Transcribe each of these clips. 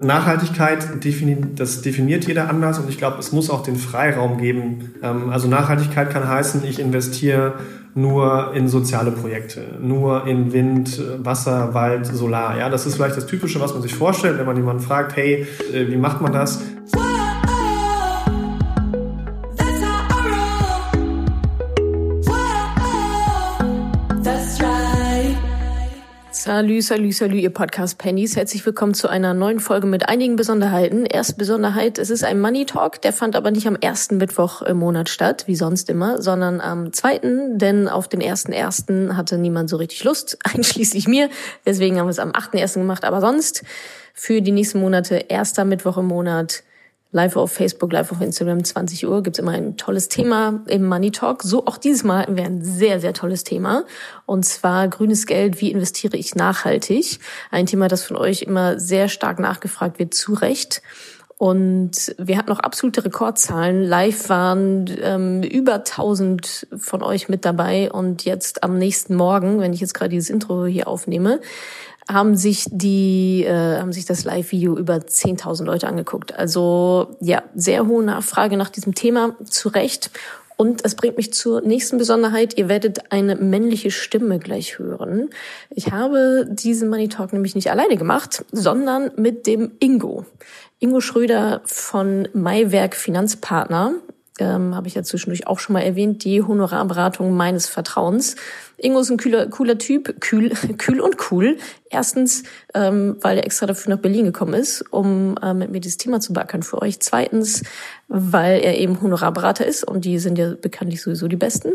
Nachhaltigkeit, das definiert jeder anders und ich glaube, es muss auch den Freiraum geben. Ähm, also Nachhaltigkeit kann heißen, ich investiere nur in soziale Projekte, nur in Wind, Wasser, Wald, Solar. Ja, das ist vielleicht das Typische, was man sich vorstellt, wenn man jemanden fragt, hey, äh, wie macht man das? Salü, salü, salü, ihr Podcast Pennies. Herzlich willkommen zu einer neuen Folge mit einigen Besonderheiten. Erste Besonderheit, es ist ein Money Talk, der fand aber nicht am ersten Mittwoch im Monat statt, wie sonst immer, sondern am zweiten, denn auf den ersten ersten hatte niemand so richtig Lust, einschließlich mir. Deswegen haben wir es am achten ersten gemacht, aber sonst für die nächsten Monate, erster Mittwoch im Monat, live auf Facebook, live auf Instagram, 20 Uhr, gibt's immer ein tolles Thema im Money Talk. So auch dieses Mal wäre ein sehr, sehr tolles Thema. Und zwar grünes Geld, wie investiere ich nachhaltig? Ein Thema, das von euch immer sehr stark nachgefragt wird, zu Recht. Und wir hatten noch absolute Rekordzahlen. Live waren ähm, über 1000 von euch mit dabei. Und jetzt am nächsten Morgen, wenn ich jetzt gerade dieses Intro hier aufnehme, haben sich die, äh, haben sich das Live-Video über 10.000 Leute angeguckt. Also ja, sehr hohe Nachfrage nach diesem Thema, zu Recht. Und es bringt mich zur nächsten Besonderheit. Ihr werdet eine männliche Stimme gleich hören. Ich habe diesen Money Talk nämlich nicht alleine gemacht, sondern mit dem Ingo. Ingo Schröder von Maiwerk Finanzpartner. Ähm, habe ich ja zwischendurch auch schon mal erwähnt, die Honorarberatung meines Vertrauens. Ingo ist ein cooler, cooler Typ, kühl, kühl und cool. Erstens, ähm, weil er extra dafür nach Berlin gekommen ist, um äh, mit mir dieses Thema zu backern für euch. Zweitens, weil er eben Honorarberater ist und die sind ja bekanntlich sowieso die Besten.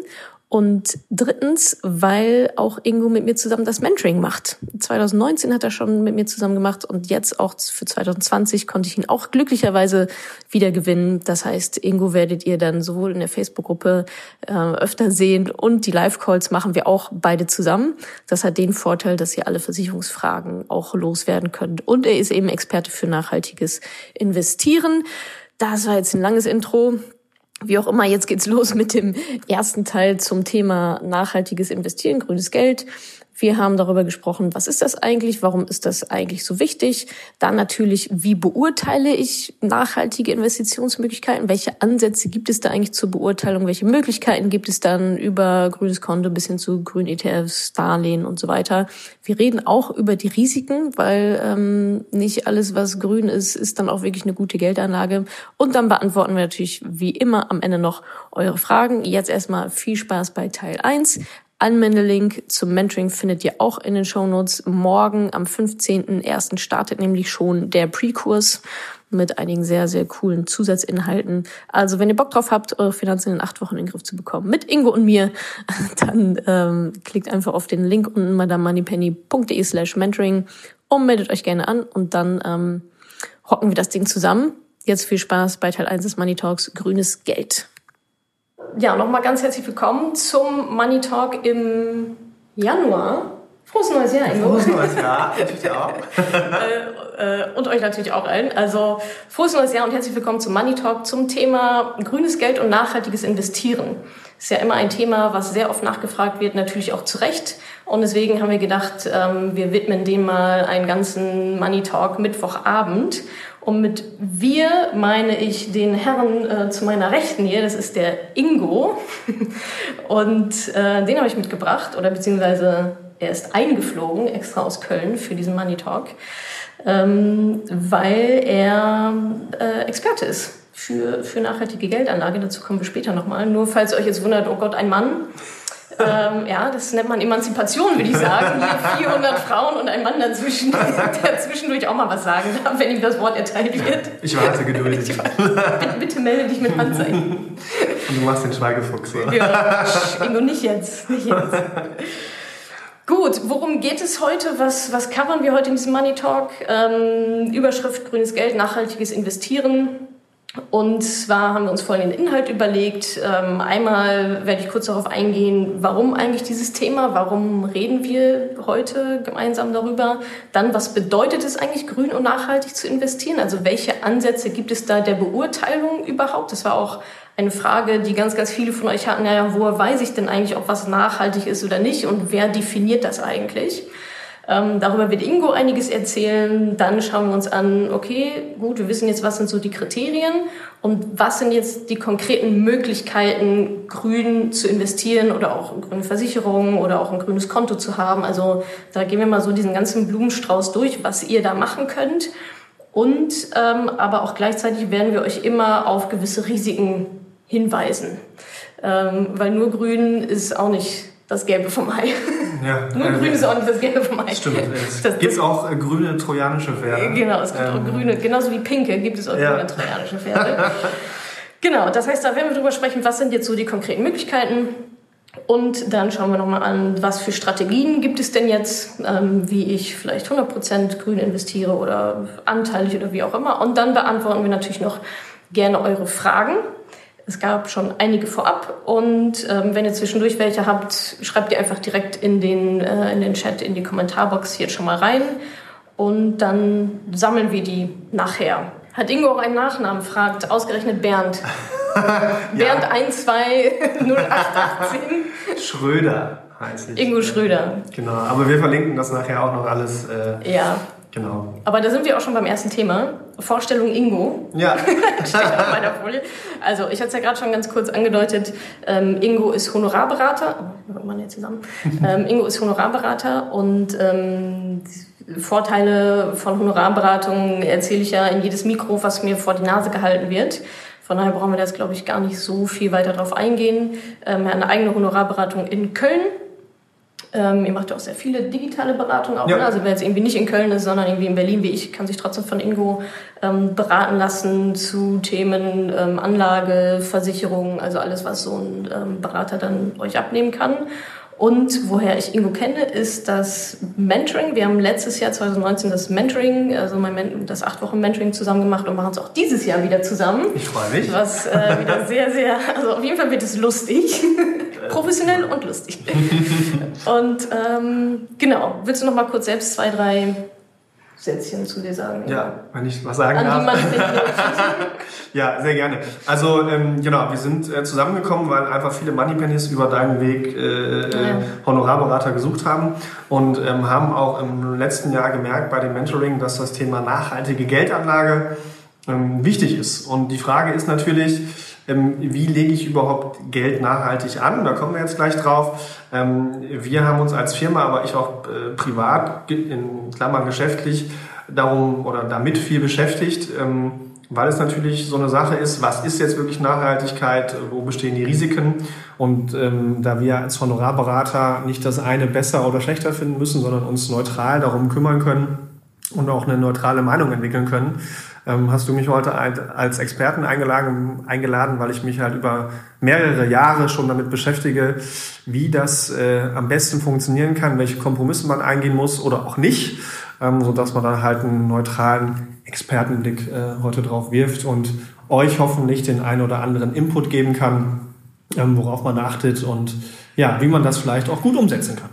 Und drittens, weil auch Ingo mit mir zusammen das Mentoring macht. 2019 hat er schon mit mir zusammen gemacht und jetzt auch für 2020 konnte ich ihn auch glücklicherweise wieder gewinnen. Das heißt, Ingo werdet ihr dann sowohl in der Facebook-Gruppe äh, öfter sehen und die Live-Calls machen wir auch beide zusammen. Das hat den Vorteil, dass ihr alle Versicherungsfragen auch loswerden könnt. Und er ist eben Experte für nachhaltiges Investieren. Das war jetzt ein langes Intro. Wie auch immer, jetzt geht's los mit dem ersten Teil zum Thema nachhaltiges Investieren, grünes Geld. Wir haben darüber gesprochen, was ist das eigentlich, warum ist das eigentlich so wichtig. Dann natürlich, wie beurteile ich nachhaltige Investitionsmöglichkeiten, welche Ansätze gibt es da eigentlich zur Beurteilung, welche Möglichkeiten gibt es dann über grünes Konto bis hin zu grünen ETFs, Darlehen und so weiter. Wir reden auch über die Risiken, weil ähm, nicht alles, was grün ist, ist dann auch wirklich eine gute Geldanlage. Und dann beantworten wir natürlich wie immer am Ende noch eure Fragen. Jetzt erstmal viel Spaß bei Teil 1. Anmeldelink zum Mentoring findet ihr auch in den Shownotes. Morgen am 15.01. startet nämlich schon der Pre-Kurs mit einigen sehr, sehr coolen Zusatzinhalten. Also wenn ihr Bock drauf habt, eure Finanzen in acht Wochen in den Griff zu bekommen, mit Ingo und mir, dann ähm, klickt einfach auf den Link unten madamoneypenny.de slash mentoring und meldet euch gerne an und dann ähm, hocken wir das Ding zusammen. Jetzt viel Spaß bei Teil 1 des Money Talks Grünes Geld ja, nochmal ganz herzlich willkommen zum Money Talk im Januar. Frohes neues Jahr, Ingo. Frohes neues Jahr, natürlich auch. äh, äh, und euch natürlich auch allen. Also, frohes neues Jahr und herzlich willkommen zum Money Talk zum Thema grünes Geld und nachhaltiges Investieren. Ist ja immer ein Thema, was sehr oft nachgefragt wird, natürlich auch zu Recht. Und deswegen haben wir gedacht, ähm, wir widmen dem mal einen ganzen Money Talk Mittwochabend. Und mit wir meine ich den Herrn äh, zu meiner Rechten hier, das ist der Ingo. Und äh, den habe ich mitgebracht, oder beziehungsweise er ist eingeflogen, extra aus Köln für diesen Money Talk, ähm, weil er äh, Experte ist für, für nachhaltige Geldanlage. Dazu kommen wir später nochmal. Nur falls ihr euch jetzt wundert, oh Gott, ein Mann ähm, ja, das nennt man Emanzipation, würde ich sagen. Hier 400 Frauen und ein Mann dazwischen, der zwischendurch auch mal was sagen darf, wenn ihm das Wort erteilt wird. Ich warte geduldig. Ich, bitte, bitte, melde dich mit Handzeichen. Und du machst den Schweigefuchs. Oder? Ja, nur nicht jetzt. Nicht jetzt. Gut, worum geht es heute? Was, was covern wir heute in diesem Money Talk? Ähm, Überschrift Grünes Geld, nachhaltiges Investieren. Und zwar haben wir uns folgenden Inhalt überlegt. Ähm, einmal werde ich kurz darauf eingehen, warum eigentlich dieses Thema, warum reden wir heute gemeinsam darüber. Dann, was bedeutet es eigentlich, grün und nachhaltig zu investieren? Also welche Ansätze gibt es da der Beurteilung überhaupt? Das war auch eine Frage, die ganz, ganz viele von euch hatten. Naja, woher weiß ich denn eigentlich, ob was nachhaltig ist oder nicht? Und wer definiert das eigentlich? Ähm, darüber wird Ingo einiges erzählen. Dann schauen wir uns an, okay, gut, wir wissen jetzt, was sind so die Kriterien und was sind jetzt die konkreten Möglichkeiten, grün zu investieren oder auch in grüne Versicherungen oder auch ein grünes Konto zu haben. Also da gehen wir mal so diesen ganzen Blumenstrauß durch, was ihr da machen könnt. Und ähm, aber auch gleichzeitig werden wir euch immer auf gewisse Risiken hinweisen. Ähm, weil nur grün ist auch nicht das Gelbe vom Ei. Ja, Nur äh, grün ist auch nicht das Gelbe vom Ei. Stimmt. Es gibt auch äh, grüne trojanische Pferde. Genau, es gibt ähm. auch grüne, genauso wie pinke gibt es auch ja. grüne trojanische Pferde. genau, das heißt, da werden wir drüber sprechen, was sind jetzt so die konkreten Möglichkeiten. Und dann schauen wir nochmal an, was für Strategien gibt es denn jetzt, ähm, wie ich vielleicht 100% grün investiere oder anteilig oder wie auch immer. Und dann beantworten wir natürlich noch gerne eure Fragen. Es gab schon einige vorab und ähm, wenn ihr zwischendurch welche habt, schreibt ihr einfach direkt in den, äh, in den Chat, in die Kommentarbox hier schon mal rein und dann sammeln wir die nachher. Hat Ingo auch einen Nachnamen, fragt ausgerechnet Bernd. Bernd 120818. Schröder heißt ich. Ingo Schröder. Genau, aber wir verlinken das nachher auch noch alles. Äh, ja. Genau. Aber da sind wir auch schon beim ersten Thema. Vorstellung Ingo. Ja. Steht auf meiner Folie. Also, ich hatte es ja gerade schon ganz kurz angedeutet. Ähm, Ingo ist Honorarberater. Oh, wir machen jetzt zusammen. ähm, Ingo ist Honorarberater und ähm, Vorteile von Honorarberatung erzähle ich ja in jedes Mikro, was mir vor die Nase gehalten wird. Von daher brauchen wir jetzt, glaube ich, gar nicht so viel weiter darauf eingehen. Ähm, eine eigene Honorarberatung in Köln ähm, ihr macht ja auch sehr viele digitale Beratungen auch. Ja. Ne? Also wer jetzt irgendwie nicht in Köln ist, sondern irgendwie in Berlin wie ich, kann sich trotzdem von Ingo ähm, beraten lassen zu Themen ähm, Anlage, Versicherung, also alles, was so ein ähm, Berater dann euch abnehmen kann. Und woher ich Ingo kenne, ist das Mentoring. Wir haben letztes Jahr 2019 das Mentoring, also mein, das acht Wochen Mentoring zusammen gemacht und machen es auch dieses Jahr wieder zusammen. Ich freue mich. Was äh, wieder sehr, sehr, also auf jeden Fall wird es lustig. Professionell und lustig. und ähm, genau, willst du noch mal kurz selbst zwei, drei Sätzchen zu dir sagen. Ja, wenn ich was sagen An darf. ja, sehr gerne. Also ähm, genau, wir sind äh, zusammengekommen, weil einfach viele Moneypennies über deinen Weg äh, ja. Äh, Honorarberater gesucht haben und ähm, haben auch im letzten Jahr gemerkt bei dem Mentoring, dass das Thema nachhaltige Geldanlage ähm, wichtig ist. Und die Frage ist natürlich, wie lege ich überhaupt Geld nachhaltig an? Da kommen wir jetzt gleich drauf. Ähm, wir haben uns als Firma, aber ich auch äh, privat, in Klammern geschäftlich, darum oder damit viel beschäftigt, ähm, weil es natürlich so eine Sache ist, was ist jetzt wirklich Nachhaltigkeit, wo bestehen die Risiken? Und ähm, da wir als Honorarberater nicht das eine besser oder schlechter finden müssen, sondern uns neutral darum kümmern können und auch eine neutrale Meinung entwickeln können, ähm, hast du mich heute als Experten eingeladen, eingeladen, weil ich mich halt über mehrere Jahre schon damit beschäftige, wie das äh, am besten funktionieren kann, welche Kompromisse man eingehen muss oder auch nicht, ähm, so dass man dann halt einen neutralen Expertenblick äh, heute drauf wirft und euch hoffentlich den einen oder anderen Input geben kann, ähm, worauf man achtet und ja, wie man das vielleicht auch gut umsetzen kann.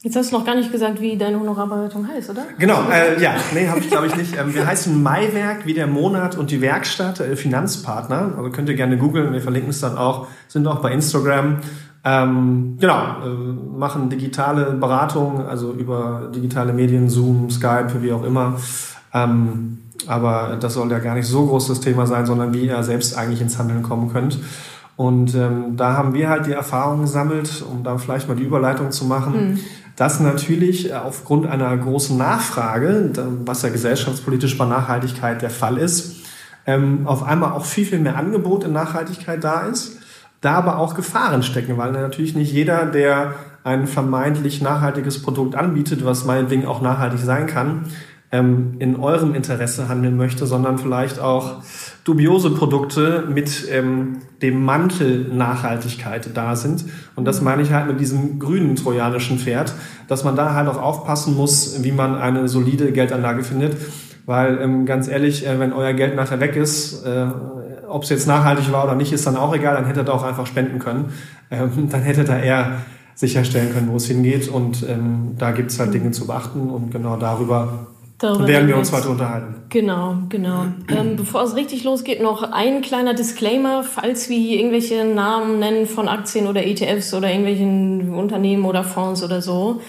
Jetzt hast du noch gar nicht gesagt, wie deine Honorarberatung heißt, oder? Genau, äh, ja, nee, habe ich glaube ich nicht. Ähm, wir heißen Maiwerk wie der Monat und die Werkstatt, äh, Finanzpartner. Also könnt ihr gerne googeln, wir verlinken es dann auch, sind auch bei Instagram. Ähm, genau, äh, machen digitale Beratung, also über digitale Medien, Zoom, Skype, wie auch immer. Ähm, aber das soll ja gar nicht so groß das Thema sein, sondern wie ihr selbst eigentlich ins Handeln kommen könnt. Und ähm, da haben wir halt die Erfahrung gesammelt, um da vielleicht mal die Überleitung zu machen, mhm. Dass natürlich aufgrund einer großen Nachfrage, was ja gesellschaftspolitisch bei Nachhaltigkeit der Fall ist, ähm, auf einmal auch viel, viel mehr Angebot in Nachhaltigkeit da ist, da aber auch Gefahren stecken, weil natürlich nicht jeder, der ein vermeintlich nachhaltiges Produkt anbietet, was meinetwegen auch nachhaltig sein kann, ähm, in eurem Interesse handeln möchte, sondern vielleicht auch dubiose Produkte mit ähm, dem Mantel Nachhaltigkeit da sind. Und das meine ich halt mit diesem grünen trojanischen Pferd, dass man da halt auch aufpassen muss, wie man eine solide Geldanlage findet. Weil ähm, ganz ehrlich, äh, wenn euer Geld nachher weg ist, äh, ob es jetzt nachhaltig war oder nicht, ist dann auch egal, dann hättet ihr auch einfach spenden können. Ähm, dann hättet ihr eher sicherstellen können, wo es hingeht. Und ähm, da gibt es halt Dinge zu beachten und genau darüber Darüber werden wir uns weiter unterhalten. Genau, genau. Ähm, bevor es richtig losgeht, noch ein kleiner Disclaimer, falls wir hier irgendwelche Namen nennen von Aktien oder ETFs oder irgendwelchen Unternehmen oder Fonds oder so.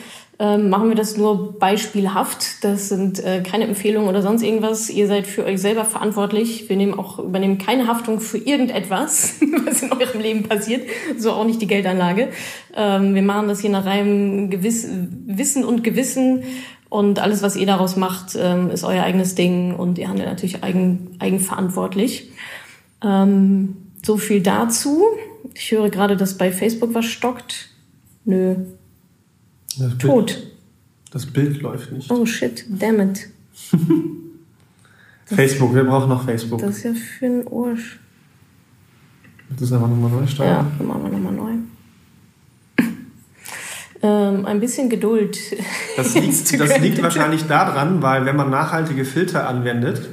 ähm, machen wir das nur beispielhaft. Das sind äh, keine Empfehlungen oder sonst irgendwas. Ihr seid für euch selber verantwortlich. Wir nehmen auch, übernehmen keine Haftung für irgendetwas, was in eurem Leben passiert. So auch nicht die Geldanlage. Ähm, wir machen das hier nach reinem Gewiss, Wissen und Gewissen. Und alles, was ihr daraus macht, ähm, ist euer eigenes Ding und ihr handelt natürlich eigen, eigenverantwortlich. Ähm, so viel dazu. Ich höre gerade, dass bei Facebook was stockt. Nö, das Tot. Das Bild läuft nicht. Oh shit, damn it. Facebook, wir brauchen noch Facebook. Das ist ja für den Ursch. Das ist einfach nochmal neu starten. Ja, machen wir nochmal neu. Ähm, ein bisschen Geduld. Das liegt, das liegt wahrscheinlich daran, weil wenn man nachhaltige Filter anwendet,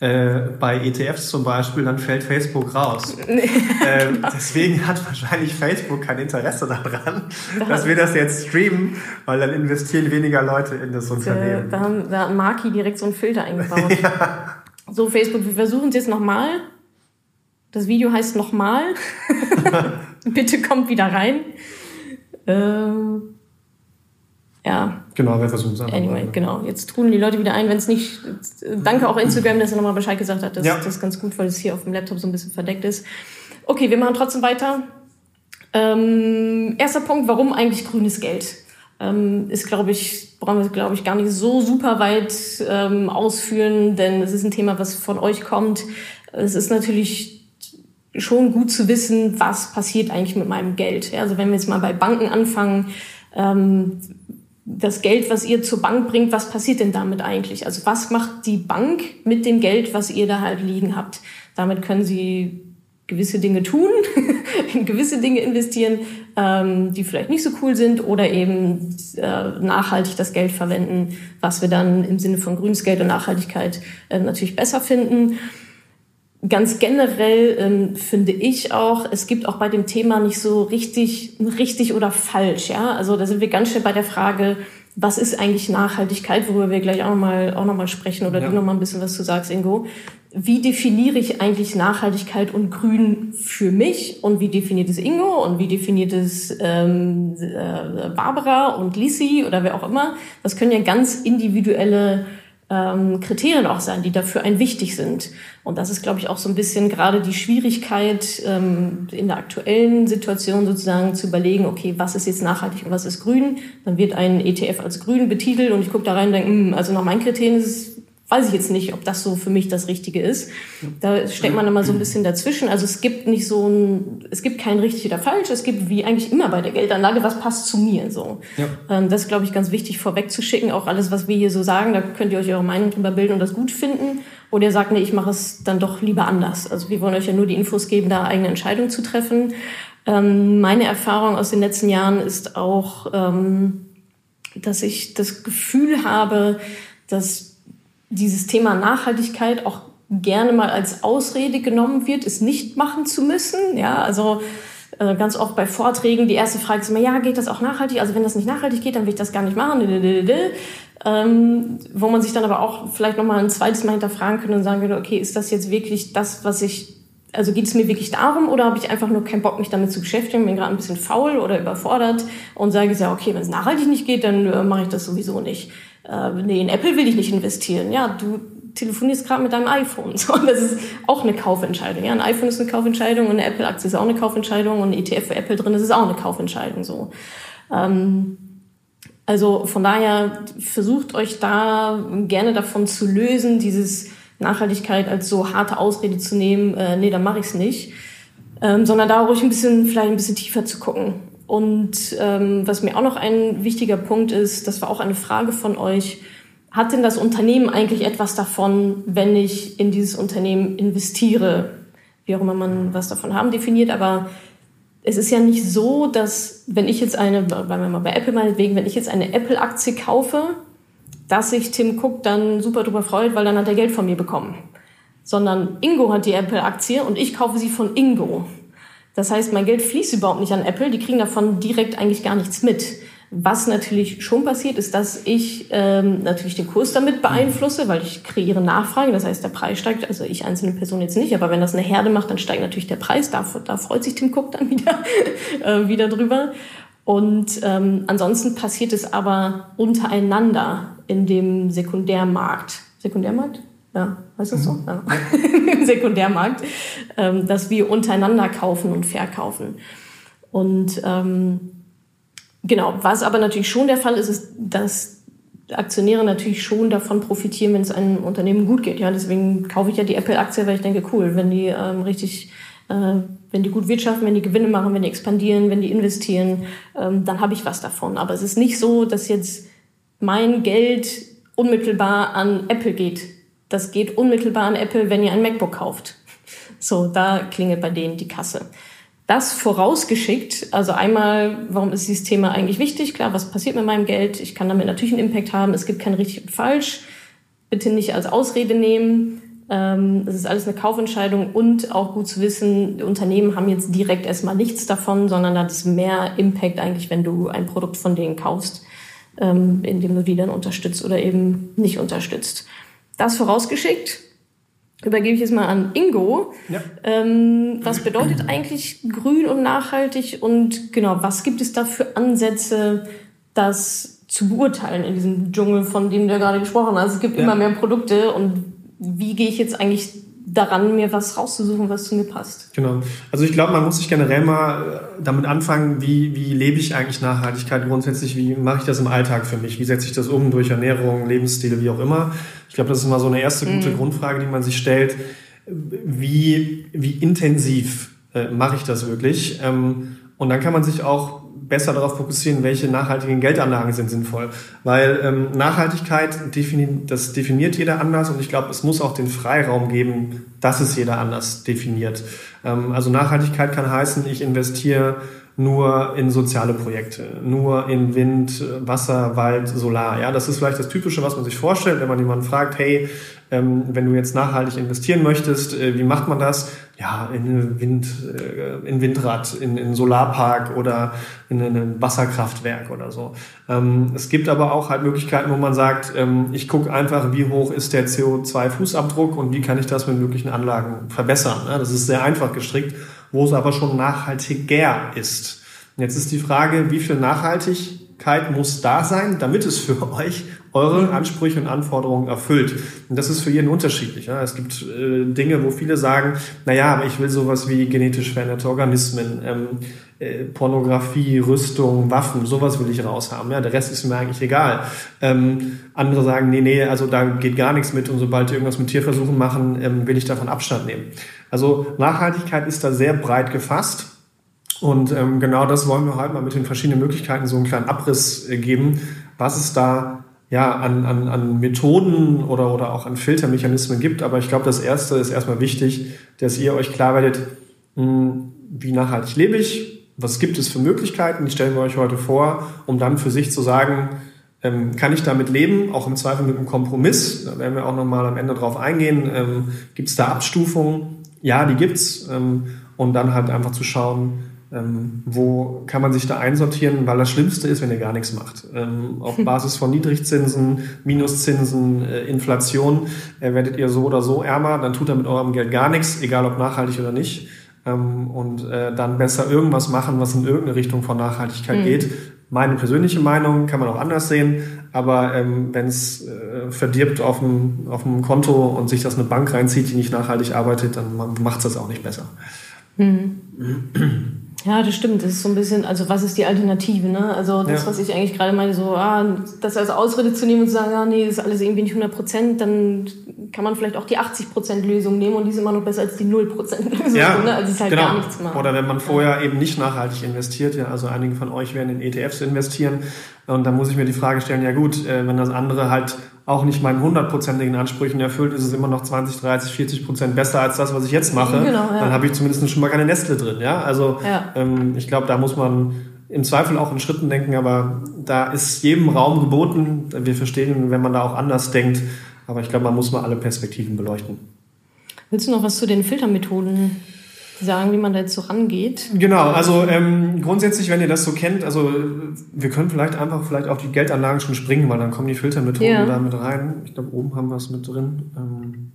äh, bei ETFs zum Beispiel, dann fällt Facebook raus. äh, deswegen hat wahrscheinlich Facebook kein Interesse daran, dass wir das jetzt streamen, weil dann investieren weniger Leute in das Unternehmen. Da, haben, da hat Marki direkt so einen Filter eingebaut. ja. So, Facebook, wir versuchen es jetzt nochmal. Das Video heißt nochmal. Bitte kommt wieder rein. Äh, ja. Genau, wir versuchen es einfach. Anyway, mal. genau. Jetzt trudeln die Leute wieder ein, wenn es nicht. Danke auch Instagram, dass er nochmal Bescheid gesagt hat. Das, ja. das ist ganz gut, weil es hier auf dem Laptop so ein bisschen verdeckt ist. Okay, wir machen trotzdem weiter. Ähm, erster Punkt, warum eigentlich grünes Geld? Ähm, ist, glaube ich, brauchen wir, glaube ich, gar nicht so super weit ähm, ausführen, denn es ist ein Thema, was von euch kommt. Es ist natürlich schon gut zu wissen, was passiert eigentlich mit meinem Geld. Ja, also wenn wir jetzt mal bei Banken anfangen, ähm, das Geld, was ihr zur Bank bringt, was passiert denn damit eigentlich? Also was macht die Bank mit dem Geld, was ihr da halt liegen habt? Damit können sie gewisse Dinge tun, in gewisse Dinge investieren, ähm, die vielleicht nicht so cool sind oder eben äh, nachhaltig das Geld verwenden, was wir dann im Sinne von grünes Geld und Nachhaltigkeit äh, natürlich besser finden. Ganz generell ähm, finde ich auch, es gibt auch bei dem Thema nicht so richtig, richtig oder falsch. Ja, also da sind wir ganz schnell bei der Frage, was ist eigentlich Nachhaltigkeit, worüber wir gleich auch nochmal auch noch mal sprechen oder ja. du noch mal ein bisschen was zu sagst, Ingo. Wie definiere ich eigentlich Nachhaltigkeit und Grün für mich und wie definiert es Ingo und wie definiert es ähm, äh, Barbara und Lisi oder wer auch immer? Das können ja ganz individuelle ähm, Kriterien auch sein, die dafür ein wichtig sind. Und das ist, glaube ich, auch so ein bisschen gerade die Schwierigkeit ähm, in der aktuellen Situation sozusagen zu überlegen, okay, was ist jetzt nachhaltig und was ist grün? Dann wird ein ETF als grün betitelt und ich gucke da rein und denke, mh, hm, also nach meinen Kriterien ist es weiß ich jetzt nicht, ob das so für mich das Richtige ist. Da steckt man immer so ein bisschen dazwischen. Also es gibt nicht so ein, es gibt kein richtig oder falsch. Es gibt wie eigentlich immer bei der Geldanlage, was passt zu mir, so. Ja. Ähm, das ist, glaube ich, ganz wichtig vorwegzuschicken. Auch alles, was wir hier so sagen, da könnt ihr euch eure Meinung drüber bilden und das gut finden. Oder ihr sagt, nee, ich mache es dann doch lieber anders. Also wir wollen euch ja nur die Infos geben, da eigene Entscheidungen zu treffen. Ähm, meine Erfahrung aus den letzten Jahren ist auch, ähm, dass ich das Gefühl habe, dass dieses Thema Nachhaltigkeit auch gerne mal als Ausrede genommen wird, es nicht machen zu müssen. Ja, also äh, ganz oft bei Vorträgen, die erste Frage ist immer, ja, geht das auch nachhaltig? Also wenn das nicht nachhaltig geht, dann will ich das gar nicht machen. Ähm, wo man sich dann aber auch vielleicht nochmal ein zweites Mal hinterfragen könnte und sagen würde, okay, ist das jetzt wirklich das, was ich, also geht es mir wirklich darum oder habe ich einfach nur keinen Bock, mich damit zu beschäftigen, bin gerade ein bisschen faul oder überfordert und sage ja, okay, wenn es nachhaltig nicht geht, dann äh, mache ich das sowieso nicht äh, nee, in Apple will ich nicht investieren. Ja, du telefonierst gerade mit deinem iPhone. So, das ist auch eine Kaufentscheidung. Ja, ein iPhone ist eine Kaufentscheidung und eine Apple-Aktie ist auch eine Kaufentscheidung und ein ETF für Apple drin ist, ist auch eine Kaufentscheidung. So. Ähm, also von daher versucht euch da gerne davon zu lösen, dieses Nachhaltigkeit als so harte Ausrede zu nehmen, äh, nee, dann mache ich es nicht. Ähm, sondern da ruhig ein bisschen, vielleicht ein bisschen tiefer zu gucken. Und ähm, was mir auch noch ein wichtiger Punkt ist, das war auch eine Frage von euch, hat denn das Unternehmen eigentlich etwas davon, wenn ich in dieses Unternehmen investiere? Wie auch immer man was davon haben definiert, aber es ist ja nicht so, dass wenn ich jetzt eine, bleiben wir mal bei Apple meinetwegen, wenn ich jetzt eine Apple-Aktie kaufe, dass sich Tim Cook dann super drüber freut, weil dann hat er Geld von mir bekommen. Sondern Ingo hat die Apple-Aktie und ich kaufe sie von Ingo. Das heißt, mein Geld fließt überhaupt nicht an Apple, die kriegen davon direkt eigentlich gar nichts mit. Was natürlich schon passiert, ist, dass ich ähm, natürlich den Kurs damit beeinflusse, weil ich kreiere Nachfrage. Das heißt, der Preis steigt, also ich einzelne Person jetzt nicht, aber wenn das eine Herde macht, dann steigt natürlich der Preis. Da, da freut sich Tim Cook dann wieder, äh, wieder drüber. Und ähm, ansonsten passiert es aber untereinander in dem Sekundärmarkt. Sekundärmarkt? Ja, heißt das so? Mhm. Ja. Im Sekundärmarkt, ähm, dass wir untereinander kaufen und verkaufen. Und ähm, genau, was aber natürlich schon der Fall ist, ist, dass Aktionäre natürlich schon davon profitieren, wenn es einem Unternehmen gut geht. Ja, deswegen kaufe ich ja die Apple-Aktie, weil ich denke, cool, wenn die ähm, richtig äh, wenn die gut wirtschaften, wenn die Gewinne machen, wenn die expandieren, wenn die investieren, ähm, dann habe ich was davon. Aber es ist nicht so, dass jetzt mein Geld unmittelbar an Apple geht. Das geht unmittelbar an Apple, wenn ihr ein MacBook kauft. So, da klingelt bei denen die Kasse. Das vorausgeschickt, also einmal, warum ist dieses Thema eigentlich wichtig? Klar, was passiert mit meinem Geld? Ich kann damit natürlich einen Impact haben. Es gibt kein richtig und falsch. Bitte nicht als Ausrede nehmen. Ähm, das ist alles eine Kaufentscheidung und auch gut zu wissen, Unternehmen haben jetzt direkt erstmal nichts davon, sondern da ist mehr Impact eigentlich, wenn du ein Produkt von denen kaufst, ähm, indem du die dann unterstützt oder eben nicht unterstützt. Das vorausgeschickt, übergebe ich jetzt mal an Ingo. Ja. Ähm, was bedeutet eigentlich grün und nachhaltig und genau, was gibt es da für Ansätze, das zu beurteilen in diesem Dschungel, von dem du gerade gesprochen hast? Es gibt ja. immer mehr Produkte und wie gehe ich jetzt eigentlich daran, mir was rauszusuchen, was zu mir passt. Genau. Also ich glaube, man muss sich generell mal äh, damit anfangen, wie, wie lebe ich eigentlich Nachhaltigkeit grundsätzlich, wie mache ich das im Alltag für mich, wie setze ich das um durch Ernährung, Lebensstile, wie auch immer. Ich glaube, das ist mal so eine erste gute mhm. Grundfrage, die man sich stellt. Wie, wie intensiv äh, mache ich das wirklich? Ähm, und dann kann man sich auch besser darauf fokussieren, welche nachhaltigen Geldanlagen sind sinnvoll. Weil ähm, Nachhaltigkeit, defini das definiert jeder anders und ich glaube, es muss auch den Freiraum geben, dass es jeder anders definiert. Ähm, also Nachhaltigkeit kann heißen, ich investiere nur in soziale Projekte, nur in Wind, Wasser, Wald, Solar. Ja, das ist vielleicht das Typische, was man sich vorstellt, wenn man jemanden fragt, hey, ähm, wenn du jetzt nachhaltig investieren möchtest, äh, wie macht man das? Ja, in Wind, äh, in Windrad, in, in Solarpark oder in ein Wasserkraftwerk oder so. Ähm, es gibt aber auch halt Möglichkeiten, wo man sagt, ähm, ich gucke einfach, wie hoch ist der CO2-Fußabdruck und wie kann ich das mit möglichen Anlagen verbessern. Ja, das ist sehr einfach gestrickt wo es aber schon nachhaltiger ist. jetzt ist die Frage, wie viel Nachhaltigkeit muss da sein, damit es für euch eure Ansprüche und Anforderungen erfüllt. Und das ist für jeden unterschiedlich. Ja. Es gibt äh, Dinge, wo viele sagen, na ja, aber ich will sowas wie genetisch veränderte Organismen, ähm, äh, Pornografie, Rüstung, Waffen, sowas will ich raushaben. Ja, der Rest ist mir eigentlich egal. Ähm, andere sagen, nee, nee, also da geht gar nichts mit und sobald die irgendwas mit Tierversuchen machen, ähm, will ich davon Abstand nehmen. Also Nachhaltigkeit ist da sehr breit gefasst. Und ähm, genau das wollen wir halt mal mit den verschiedenen Möglichkeiten so einen kleinen Abriss äh, geben, was es da ja, an, an, an Methoden oder, oder auch an Filtermechanismen gibt. Aber ich glaube, das Erste ist erstmal wichtig, dass ihr euch klar werdet, mh, hm, wie nachhaltig lebe ich, was gibt es für Möglichkeiten, die stellen wir euch heute vor, um dann für sich zu sagen, ähm, kann ich damit leben, auch im Zweifel mit einem Kompromiss, da werden wir auch nochmal am Ende drauf eingehen, ähm, gibt es da Abstufungen, ja, die gibt's. Ähm, und dann halt einfach zu schauen, ähm, wo kann man sich da einsortieren, weil das Schlimmste ist, wenn ihr gar nichts macht. Ähm, auf Basis von Niedrigzinsen, Minuszinsen, äh, Inflation äh, werdet ihr so oder so ärmer, dann tut er mit eurem Geld gar nichts, egal ob nachhaltig oder nicht. Ähm, und äh, dann besser irgendwas machen, was in irgendeine Richtung von Nachhaltigkeit mhm. geht. Meine persönliche Meinung kann man auch anders sehen, aber ähm, wenn es äh, verdirbt auf dem, auf dem Konto und sich das eine Bank reinzieht, die nicht nachhaltig arbeitet, dann macht es das auch nicht besser. Mhm. Ja, das stimmt. Das ist so ein bisschen, also was ist die Alternative? Ne? Also das, ja. was ich eigentlich gerade meine, so ah, das als Ausrede zu nehmen und zu sagen, ja, nee, das ist alles irgendwie nicht 100 Prozent, dann kann man vielleicht auch die 80 Prozent Lösung nehmen und die ist immer noch besser als die 0 Prozent Lösung. Ja, ne? Also es ist halt genau. gar nichts machen. Oder wenn man vorher eben nicht nachhaltig investiert, ja, also einige von euch werden in ETFs investieren und dann muss ich mir die Frage stellen, ja gut, äh, wenn das andere halt auch nicht meinen hundertprozentigen Ansprüchen erfüllt, ist es immer noch 20, 30, 40 Prozent besser als das, was ich jetzt mache. Genau, ja. Dann habe ich zumindest schon mal keine Nestle drin. Ja, also ja. Ähm, ich glaube, da muss man im Zweifel auch in Schritten denken, aber da ist jedem Raum geboten. Wir verstehen, wenn man da auch anders denkt, aber ich glaube, man muss mal alle Perspektiven beleuchten. Willst du noch was zu den Filtermethoden sagen, wie man da jetzt so rangeht? Genau, also ähm, grundsätzlich, wenn ihr das so kennt, also wir können vielleicht einfach vielleicht auf die Geldanlagen schon springen, weil dann kommen die Filtermethoden ja. da mit rein. Ich glaube, oben haben wir es mit drin. Ähm,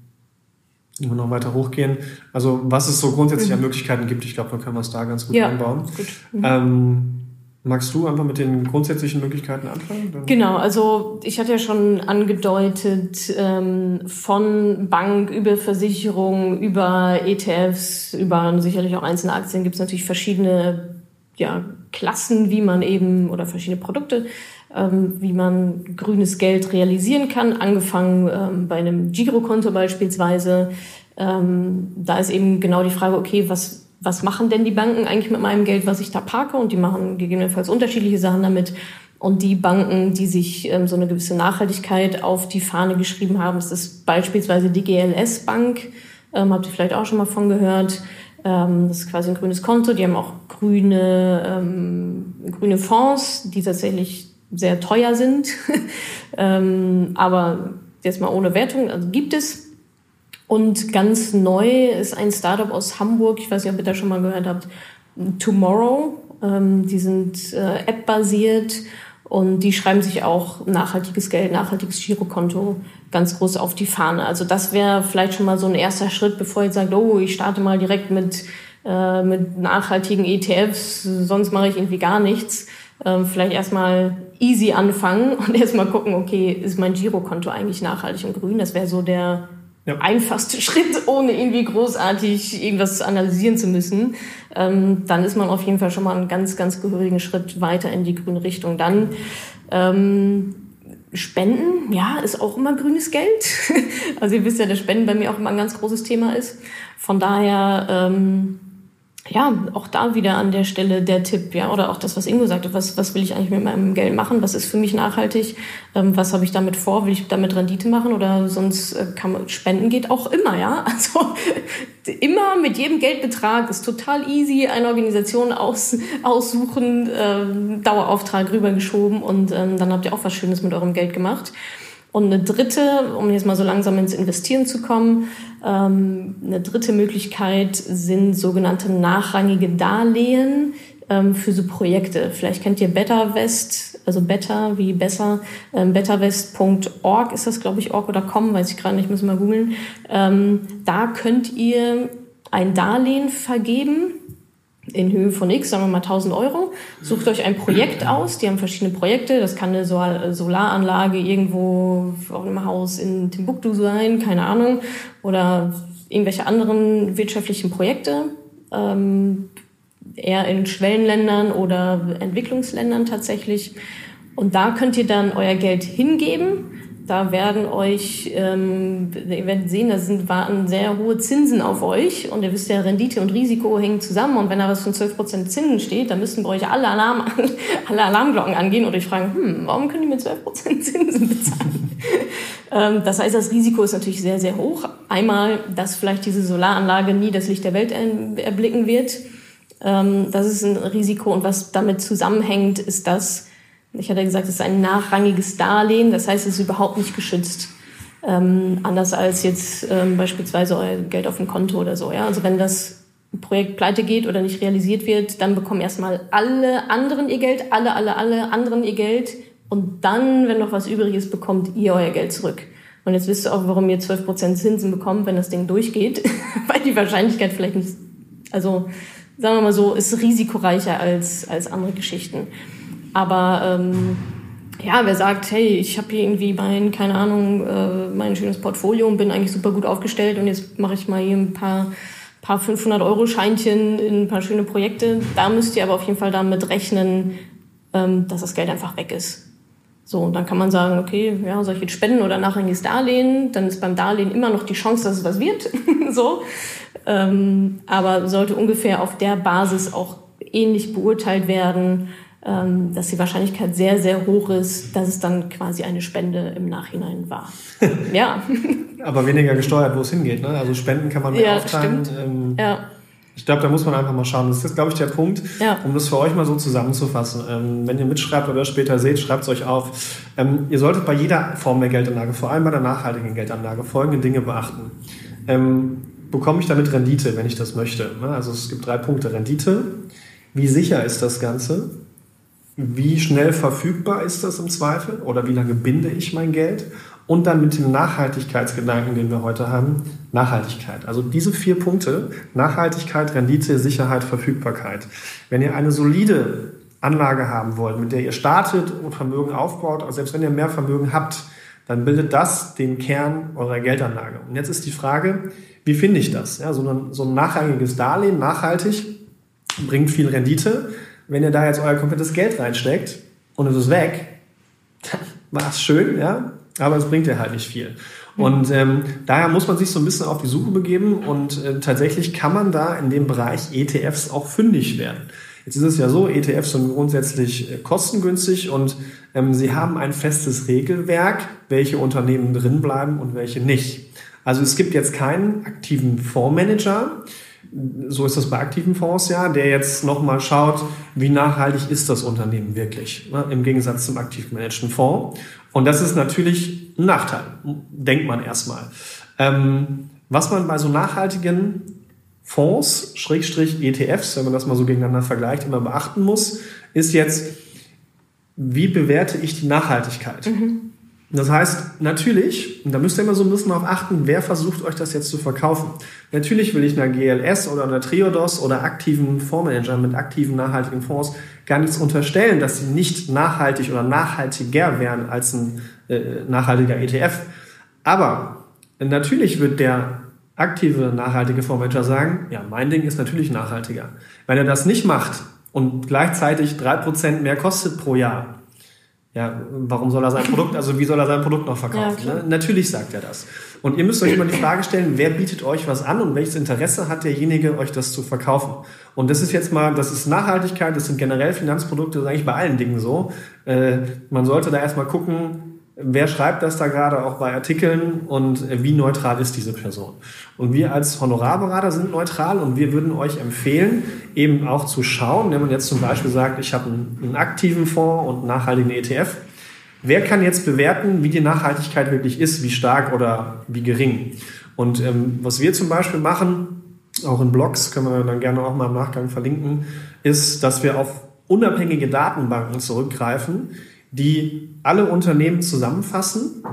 immer noch weiter hochgehen. Also was es so grundsätzlich mhm. an Möglichkeiten gibt, ich glaube, dann können wir es da ganz gut ja, einbauen. Gut. Mhm. Ähm, Magst du einfach mit den grundsätzlichen Möglichkeiten anfangen? Genau, also ich hatte ja schon angedeutet, ähm, von Bank über Versicherung, über ETFs, über sicherlich auch einzelne Aktien gibt es natürlich verschiedene ja, Klassen, wie man eben, oder verschiedene Produkte, ähm, wie man grünes Geld realisieren kann, angefangen ähm, bei einem Girokonto beispielsweise. Ähm, da ist eben genau die Frage, okay, was was machen denn die Banken eigentlich mit meinem Geld, was ich da parke? Und die machen gegebenenfalls unterschiedliche Sachen damit. Und die Banken, die sich ähm, so eine gewisse Nachhaltigkeit auf die Fahne geschrieben haben, das ist beispielsweise die GLS Bank, ähm, habt ihr vielleicht auch schon mal von gehört. Ähm, das ist quasi ein grünes Konto. Die haben auch grüne, ähm, grüne Fonds, die tatsächlich sehr teuer sind. ähm, aber jetzt mal ohne Wertung, also gibt es. Und ganz neu ist ein Startup aus Hamburg, ich weiß nicht, ob ihr da schon mal gehört habt, Tomorrow. Ähm, die sind äh, App-basiert und die schreiben sich auch nachhaltiges Geld, nachhaltiges Girokonto ganz groß auf die Fahne. Also das wäre vielleicht schon mal so ein erster Schritt, bevor ihr sagt, oh, ich starte mal direkt mit, äh, mit nachhaltigen ETFs, sonst mache ich irgendwie gar nichts. Ähm, vielleicht erstmal easy anfangen und erstmal gucken, okay, ist mein Girokonto eigentlich nachhaltig und grün? Das wäre so der ja. einfachste Schritt, ohne irgendwie großartig irgendwas analysieren zu müssen, ähm, dann ist man auf jeden Fall schon mal einen ganz, ganz gehörigen Schritt weiter in die grüne Richtung. Dann ähm, Spenden, ja, ist auch immer grünes Geld. also ihr wisst ja, dass Spenden bei mir auch immer ein ganz großes Thema ist. Von daher ähm, ja, auch da wieder an der Stelle der Tipp, ja, oder auch das, was Ingo sagte, was, was will ich eigentlich mit meinem Geld machen, was ist für mich nachhaltig, ähm, was habe ich damit vor, will ich damit Rendite machen? Oder sonst äh, kann man, spenden geht auch immer, ja, also immer mit jedem Geldbetrag ist total easy, eine Organisation aus, aussuchen, ähm, Dauerauftrag rübergeschoben und ähm, dann habt ihr auch was Schönes mit eurem Geld gemacht. Und eine dritte, um jetzt mal so langsam ins Investieren zu kommen, ähm, eine dritte Möglichkeit sind sogenannte nachrangige Darlehen ähm, für so Projekte. Vielleicht kennt ihr BetterWest, also Better wie besser, ähm, betterwest.org ist das, glaube ich, org oder com, weiß ich gerade nicht, müssen wir googeln. Ähm, da könnt ihr ein Darlehen vergeben in Höhe von X, sagen wir mal 1000 Euro. Sucht euch ein Projekt aus. Die haben verschiedene Projekte. Das kann eine Solaranlage irgendwo auf einem Haus in Timbuktu sein, keine Ahnung. Oder irgendwelche anderen wirtschaftlichen Projekte. Ähm, eher in Schwellenländern oder Entwicklungsländern tatsächlich. Und da könnt ihr dann euer Geld hingeben da werden euch, ähm, ihr werdet sehen, da sind, warten sehr hohe Zinsen auf euch. Und ihr wisst ja, Rendite und Risiko hängen zusammen. Und wenn da was von 12% Zinsen steht, dann müssten bei euch alle, Alarm, alle Alarmglocken angehen und euch fragen, hm, warum können die mit 12% Zinsen bezahlen? ähm, das heißt, das Risiko ist natürlich sehr, sehr hoch. Einmal, dass vielleicht diese Solaranlage nie das Licht der Welt erblicken wird. Ähm, das ist ein Risiko. Und was damit zusammenhängt, ist, dass ich hatte gesagt, es ist ein nachrangiges Darlehen, das heißt, es ist überhaupt nicht geschützt. Ähm, anders als jetzt ähm, beispielsweise euer Geld auf dem Konto oder so. Ja? Also wenn das Projekt pleite geht oder nicht realisiert wird, dann bekommen erstmal alle anderen ihr Geld, alle, alle, alle anderen ihr Geld. Und dann, wenn noch was übrig ist, bekommt ihr euer Geld zurück. Und jetzt wisst ihr auch, warum ihr 12% Zinsen bekommt, wenn das Ding durchgeht. Weil die Wahrscheinlichkeit vielleicht nicht, also sagen wir mal so, ist risikoreicher als, als andere Geschichten. Aber ähm, ja, wer sagt, hey, ich habe hier irgendwie mein, keine Ahnung, äh, mein schönes Portfolio und bin eigentlich super gut aufgestellt und jetzt mache ich mal hier ein paar, paar 500-Euro-Scheinchen in ein paar schöne Projekte. Da müsst ihr aber auf jeden Fall damit rechnen, ähm, dass das Geld einfach weg ist. So, und dann kann man sagen, okay, ja, soll ich jetzt spenden oder nachrangiges Darlehen? Dann ist beim Darlehen immer noch die Chance, dass es was wird. so. Ähm, aber sollte ungefähr auf der Basis auch ähnlich beurteilt werden, dass die Wahrscheinlichkeit sehr, sehr hoch ist, dass es dann quasi eine Spende im Nachhinein war. ja. Aber weniger gesteuert, wo es hingeht. Ne? Also Spenden kann man mehr ja, aufteilen. Ähm, ja. Ich glaube, da muss man einfach mal schauen. Das ist, glaube ich, der Punkt, ja. um das für euch mal so zusammenzufassen. Ähm, wenn ihr mitschreibt oder später seht, schreibt es euch auf. Ähm, ihr solltet bei jeder Form der Geldanlage, vor allem bei der nachhaltigen Geldanlage, folgende Dinge beachten. Ähm, bekomme ich damit Rendite, wenn ich das möchte? Ne? Also es gibt drei Punkte. Rendite. Wie sicher ist das Ganze? Wie schnell verfügbar ist das im Zweifel oder wie lange binde ich mein Geld und dann mit dem Nachhaltigkeitsgedanken, den wir heute haben, Nachhaltigkeit. Also diese vier Punkte, Nachhaltigkeit, Rendite, Sicherheit, Verfügbarkeit. Wenn ihr eine solide Anlage haben wollt, mit der ihr startet und Vermögen aufbaut, also selbst wenn ihr mehr Vermögen habt, dann bildet das den Kern eurer Geldanlage. Und jetzt ist die Frage, wie finde ich das? Ja, so, ein, so ein nachrangiges Darlehen, nachhaltig, bringt viel Rendite. Wenn ihr da jetzt euer komplettes Geld reinsteckt und es ist weg, dann war es schön, ja, aber es bringt ja halt nicht viel. Und ähm, daher muss man sich so ein bisschen auf die Suche begeben und äh, tatsächlich kann man da in dem Bereich ETFs auch fündig werden. Jetzt ist es ja so, ETFs sind grundsätzlich äh, kostengünstig und ähm, sie haben ein festes Regelwerk, welche Unternehmen drin bleiben und welche nicht. Also es gibt jetzt keinen aktiven Fondsmanager, so ist das bei aktiven Fonds ja, der jetzt nochmal schaut, wie nachhaltig ist das Unternehmen wirklich, ne, im Gegensatz zum aktiv gemanagten Fonds. Und das ist natürlich ein Nachteil, denkt man erstmal. Ähm, was man bei so nachhaltigen Fonds, Schrägstrich ETFs, wenn man das mal so gegeneinander vergleicht, immer beachten muss, ist jetzt, wie bewerte ich die Nachhaltigkeit? Mhm. Das heißt, natürlich, und da müsst ihr immer so ein bisschen darauf achten, wer versucht euch das jetzt zu verkaufen. Natürlich will ich einer GLS oder einer Triodos oder aktiven Fondsmanagern mit aktiven nachhaltigen Fonds gar nichts unterstellen, dass sie nicht nachhaltig oder nachhaltiger wären als ein äh, nachhaltiger ETF. Aber natürlich wird der aktive nachhaltige Fondsmanager sagen, ja, mein Ding ist natürlich nachhaltiger. Wenn er das nicht macht und gleichzeitig drei Prozent mehr kostet pro Jahr, ja, warum soll er sein Produkt, also wie soll er sein Produkt noch verkaufen? Ja, ne? Natürlich sagt er das. Und ihr müsst euch immer die Frage stellen, wer bietet euch was an und welches Interesse hat derjenige, euch das zu verkaufen? Und das ist jetzt mal, das ist Nachhaltigkeit, das sind generell Finanzprodukte, das ist eigentlich bei allen Dingen so. Äh, man sollte da erstmal gucken, wer schreibt das da gerade auch bei Artikeln und wie neutral ist diese Person. Und wir als Honorarberater sind neutral und wir würden euch empfehlen, eben auch zu schauen, wenn man jetzt zum Beispiel sagt, ich habe einen, einen aktiven Fonds und einen nachhaltigen ETF, wer kann jetzt bewerten, wie die Nachhaltigkeit wirklich ist, wie stark oder wie gering. Und ähm, was wir zum Beispiel machen, auch in Blogs, können wir dann gerne auch mal im Nachgang verlinken, ist, dass wir auf unabhängige Datenbanken zurückgreifen, die alle Unternehmen zusammenfassen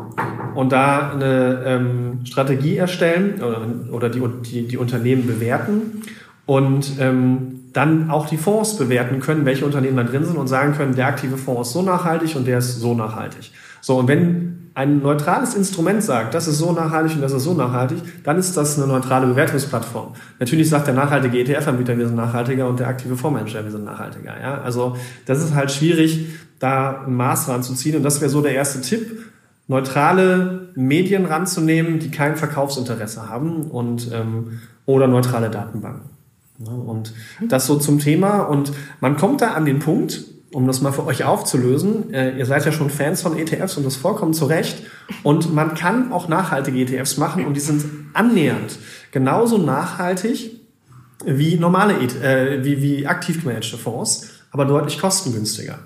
und da eine ähm, Strategie erstellen oder, oder die, die, die, Unternehmen bewerten und ähm, dann auch die Fonds bewerten können, welche Unternehmen da drin sind und sagen können, der aktive Fonds ist so nachhaltig und der ist so nachhaltig. So, und wenn ein neutrales Instrument sagt, das ist so nachhaltig und das ist so nachhaltig, dann ist das eine neutrale Bewertungsplattform. Natürlich sagt der nachhaltige ETF-Anbieter, wir sind nachhaltiger und der aktive Fondsmanager, wir sind nachhaltiger. Ja? Also das ist halt schwierig, da ein Maß ranzuziehen. Und das wäre so der erste Tipp, neutrale Medien ranzunehmen, die kein Verkaufsinteresse haben und ähm, oder neutrale Datenbanken. Und das so zum Thema. Und man kommt da an den Punkt, um das mal für euch aufzulösen, äh, ihr seid ja schon Fans von ETFs und das vollkommen zu Recht. Und man kann auch nachhaltige ETFs machen und die sind annähernd genauso nachhaltig wie normale, äh, wie, wie aktiv gemanagte Fonds, aber deutlich kostengünstiger.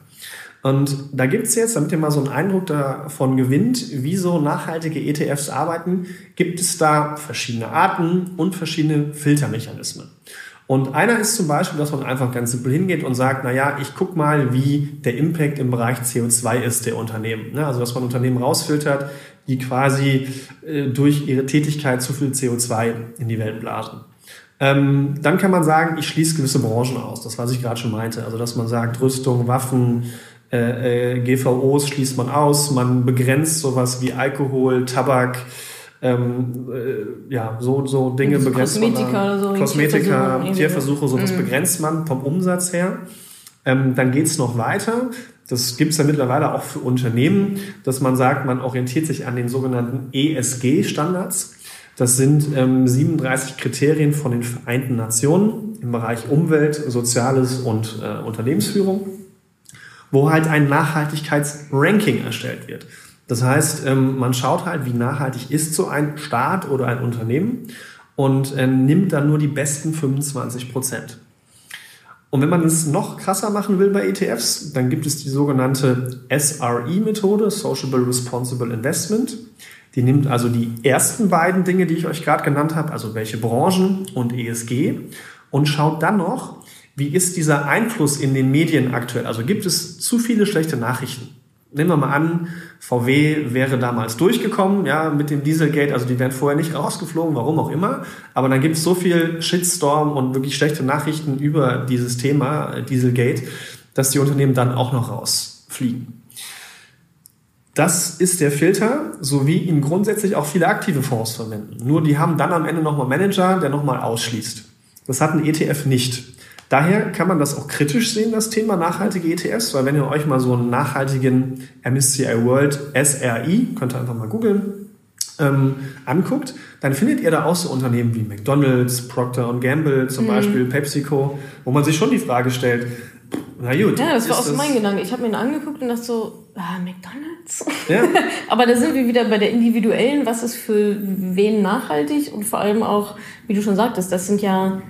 Und da gibt's jetzt, damit ihr mal so einen Eindruck davon gewinnt, wie so nachhaltige ETFs arbeiten, gibt es da verschiedene Arten und verschiedene Filtermechanismen. Und einer ist zum Beispiel, dass man einfach ganz simpel hingeht und sagt, na ja, ich guck mal, wie der Impact im Bereich CO2 ist der Unternehmen. Ne, also, dass man Unternehmen rausfiltert, die quasi äh, durch ihre Tätigkeit zu viel CO2 in die Welt blasen. Ähm, dann kann man sagen, ich schließe gewisse Branchen aus. Das, was ich gerade schon meinte. Also, dass man sagt, Rüstung, Waffen, äh, äh, GVOs schließt man aus, man begrenzt sowas wie Alkohol, Tabak, ähm, äh, ja, so, so Dinge so begrenzt Kosmetika man. Oder so, Kosmetika, Tierversuche, Tierversuche sowas mhm. begrenzt man vom Umsatz her. Ähm, dann geht's noch weiter. Das gibt's ja mittlerweile auch für Unternehmen, dass man sagt, man orientiert sich an den sogenannten ESG-Standards. Das sind ähm, 37 Kriterien von den Vereinten Nationen im Bereich Umwelt, Soziales und äh, Unternehmensführung wo halt ein Nachhaltigkeitsranking erstellt wird. Das heißt, ähm, man schaut halt, wie nachhaltig ist so ein Staat oder ein Unternehmen und äh, nimmt dann nur die besten 25 Prozent. Und wenn man es noch krasser machen will bei ETFs, dann gibt es die sogenannte SRE-Methode, Sociable Responsible Investment. Die nimmt also die ersten beiden Dinge, die ich euch gerade genannt habe, also welche Branchen und ESG, und schaut dann noch, wie ist dieser Einfluss in den Medien aktuell? Also gibt es zu viele schlechte Nachrichten? Nehmen wir mal an, VW wäre damals durchgekommen, ja, mit dem Dieselgate, also die wären vorher nicht rausgeflogen, warum auch immer. Aber dann gibt es so viel Shitstorm und wirklich schlechte Nachrichten über dieses Thema, äh, Dieselgate, dass die Unternehmen dann auch noch rausfliegen. Das ist der Filter, so wie ihn grundsätzlich auch viele aktive Fonds verwenden. Nur die haben dann am Ende nochmal Manager, der nochmal ausschließt. Das hat ein ETF nicht. Daher kann man das auch kritisch sehen, das Thema nachhaltige ETFs, weil wenn ihr euch mal so einen nachhaltigen MSCI World SRI, könnt ihr einfach mal googeln, ähm, anguckt, dann findet ihr da auch so Unternehmen wie McDonald's, Procter Gamble zum mhm. Beispiel, PepsiCo, wo man sich schon die Frage stellt, na gut. Ja, das war auch so mein Gedanke. Ich habe mir ihn angeguckt und dachte so, ah, McDonalds? Ja. Aber da sind wir wieder bei der individuellen, was ist für wen nachhaltig und vor allem auch, wie du schon sagtest, das sind ja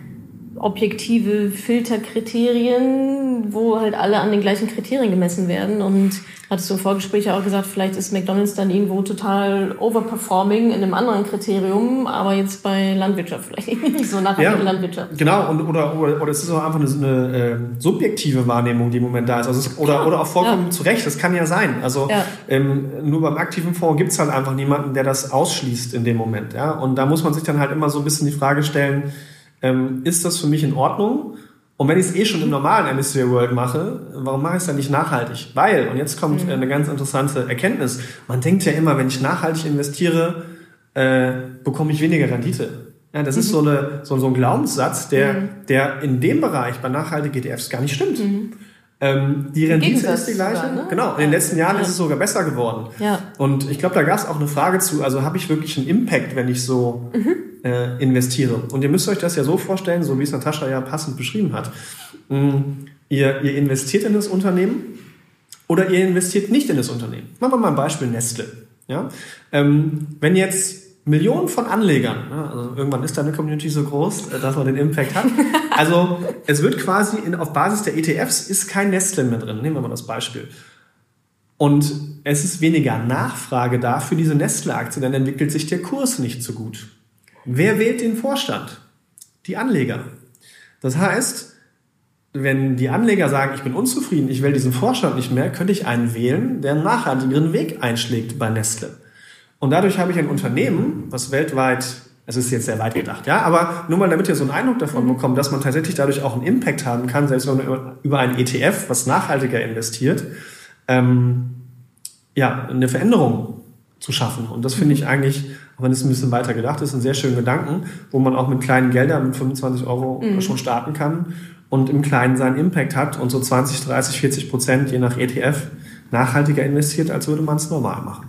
objektive Filterkriterien, wo halt alle an den gleichen Kriterien gemessen werden. Und hattest du im Vorgespräch ja auch gesagt, vielleicht ist McDonalds dann irgendwo total overperforming in einem anderen Kriterium, aber jetzt bei Landwirtschaft vielleicht nicht so nachhaltige ja, Landwirtschaft. Genau, und, oder, oder, oder es ist auch einfach eine, eine äh, subjektive Wahrnehmung, die im Moment da ist. Also es, oder, oder auch vollkommen ja. zu Recht, das kann ja sein. Also. Ähm, nur beim aktiven Fonds gibt es halt einfach niemanden, der das ausschließt in dem Moment. Ja? Und da muss man sich dann halt immer so ein bisschen die Frage stellen, ähm, ist das für mich in Ordnung? Und wenn ich es eh schon im normalen MSCI World mache, warum mache ich es dann nicht nachhaltig? Weil, und jetzt kommt mhm. eine ganz interessante Erkenntnis, man denkt ja immer, wenn ich nachhaltig investiere, äh, bekomme ich weniger Rendite. Ja, das mhm. ist so, eine, so, so ein Glaubenssatz, der, mhm. der in dem Bereich bei nachhaltigen ETFs gar nicht stimmt. Mhm. Ähm, die Rendite ist die gleiche. Sogar, ne? Genau, in den letzten Jahren ja. ist es sogar besser geworden. Ja. Und ich glaube, da gab es auch eine Frage zu, also habe ich wirklich einen Impact, wenn ich so mhm äh, investiere. Und ihr müsst euch das ja so vorstellen, so wie es Natascha ja passend beschrieben hat. Mm, ihr, ihr investiert in das Unternehmen oder ihr investiert nicht in das Unternehmen. Machen wir mal ein Beispiel Nestle. Ja? Ähm, wenn jetzt Millionen von Anlegern, ja, also irgendwann ist deine Community so groß, äh, dass man den Impact hat. Also es wird quasi in, auf Basis der ETFs ist kein Nestle mehr drin. Nehmen wir mal das Beispiel. Und es ist weniger Nachfrage da für diese Nestle-Aktie, dann entwickelt sich der Kurs nicht so gut. Wer wählt den Vorstand? Die Anleger. Das heißt, wenn die Anleger sagen, ich bin unzufrieden, ich will diesen Vorstand nicht mehr, könnte ich einen wählen, der einen nachhaltigeren Weg einschlägt bei Nestle. Und dadurch habe ich ein Unternehmen, was weltweit, es ist jetzt sehr weit gedacht, ja, aber nur mal damit ihr so einen Eindruck davon mhm. bekommt, dass man tatsächlich dadurch auch einen Impact haben kann, selbst wenn man über einen ETF, was nachhaltiger investiert, ähm, ja, eine Veränderung zu schaffen. Und das finde ich eigentlich auch wenn es ein bisschen weiter gedacht ist, einen sehr schönen Gedanken, wo man auch mit kleinen Geldern, mit 25 Euro mhm. schon starten kann und im Kleinen seinen Impact hat und so 20, 30, 40 Prozent je nach ETF nachhaltiger investiert, als würde man es normal machen.